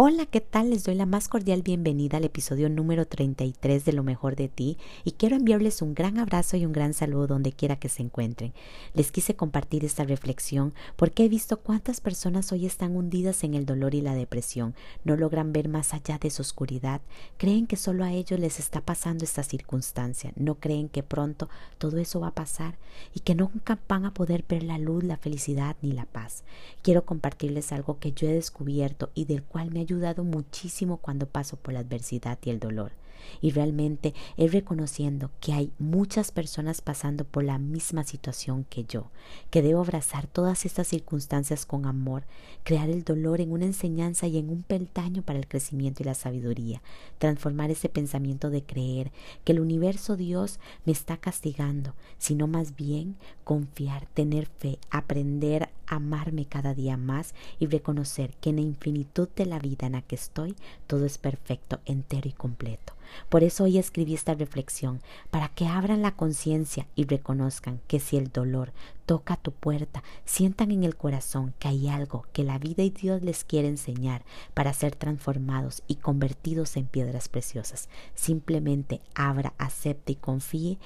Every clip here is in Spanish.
Hola, ¿qué tal? Les doy la más cordial bienvenida al episodio número 33 de Lo mejor de ti y quiero enviarles un gran abrazo y un gran saludo donde quiera que se encuentren. Les quise compartir esta reflexión porque he visto cuántas personas hoy están hundidas en el dolor y la depresión, no logran ver más allá de su oscuridad, creen que solo a ellos les está pasando esta circunstancia, no creen que pronto todo eso va a pasar y que nunca van a poder ver la luz, la felicidad ni la paz. Quiero compartirles algo que yo he descubierto y del cual me ayudado muchísimo cuando paso por la adversidad y el dolor. Y realmente es reconociendo que hay muchas personas pasando por la misma situación que yo, que debo abrazar todas estas circunstancias con amor, crear el dolor en una enseñanza y en un peldaño para el crecimiento y la sabiduría, transformar ese pensamiento de creer que el universo Dios me está castigando, sino más bien confiar, tener fe, aprender amarme cada día más y reconocer que en la infinitud de la vida en la que estoy todo es perfecto, entero y completo. Por eso hoy escribí esta reflexión, para que abran la conciencia y reconozcan que si el dolor toca tu puerta, sientan en el corazón que hay algo que la vida y Dios les quiere enseñar para ser transformados y convertidos en piedras preciosas. Simplemente abra, acepte y confíe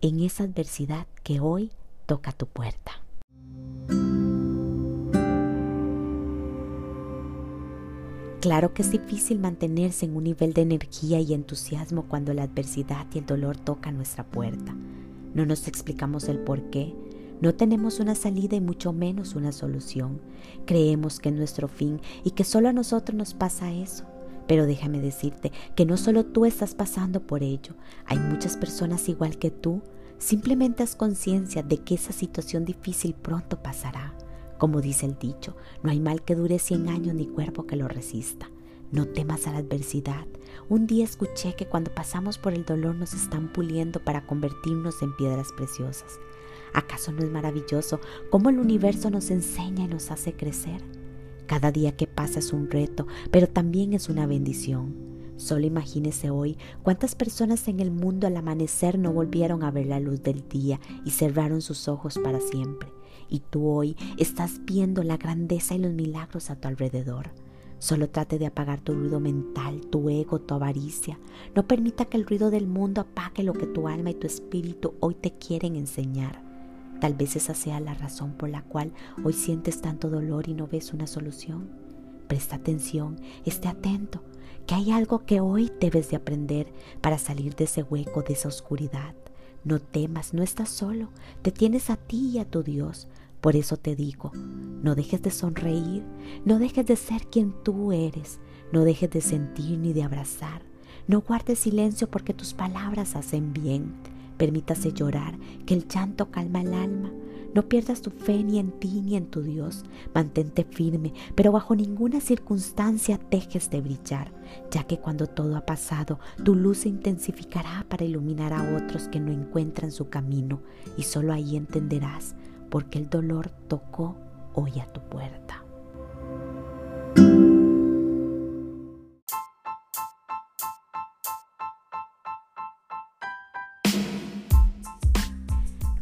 en esa adversidad que hoy toca tu puerta. Claro que es difícil mantenerse en un nivel de energía y entusiasmo cuando la adversidad y el dolor tocan nuestra puerta. No nos explicamos el por qué, no tenemos una salida y mucho menos una solución. Creemos que es nuestro fin y que solo a nosotros nos pasa eso. Pero déjame decirte que no solo tú estás pasando por ello, hay muchas personas igual que tú. Simplemente haz conciencia de que esa situación difícil pronto pasará. Como dice el dicho, no hay mal que dure cien años ni cuerpo que lo resista. No temas a la adversidad. Un día escuché que cuando pasamos por el dolor nos están puliendo para convertirnos en piedras preciosas. ¿Acaso no es maravilloso cómo el universo nos enseña y nos hace crecer? Cada día que pasa es un reto, pero también es una bendición. Solo imagínese hoy cuántas personas en el mundo al amanecer no volvieron a ver la luz del día y cerraron sus ojos para siempre y tú hoy estás viendo la grandeza y los milagros a tu alrededor. Solo trate de apagar tu ruido mental, tu ego, tu avaricia. No permita que el ruido del mundo apague lo que tu alma y tu espíritu hoy te quieren enseñar. Tal vez esa sea la razón por la cual hoy sientes tanto dolor y no ves una solución. Presta atención, esté atento, que hay algo que hoy debes de aprender para salir de ese hueco, de esa oscuridad. No temas, no estás solo, te tienes a ti y a tu Dios. Por eso te digo, no dejes de sonreír, no dejes de ser quien tú eres, no dejes de sentir ni de abrazar, no guardes silencio porque tus palabras hacen bien. Permítase llorar, que el llanto calma el alma. No pierdas tu fe ni en ti ni en tu Dios. Mantente firme, pero bajo ninguna circunstancia dejes de brillar, ya que cuando todo ha pasado, tu luz se intensificará para iluminar a otros que no encuentran su camino, y solo ahí entenderás por qué el dolor tocó hoy a tu puerta.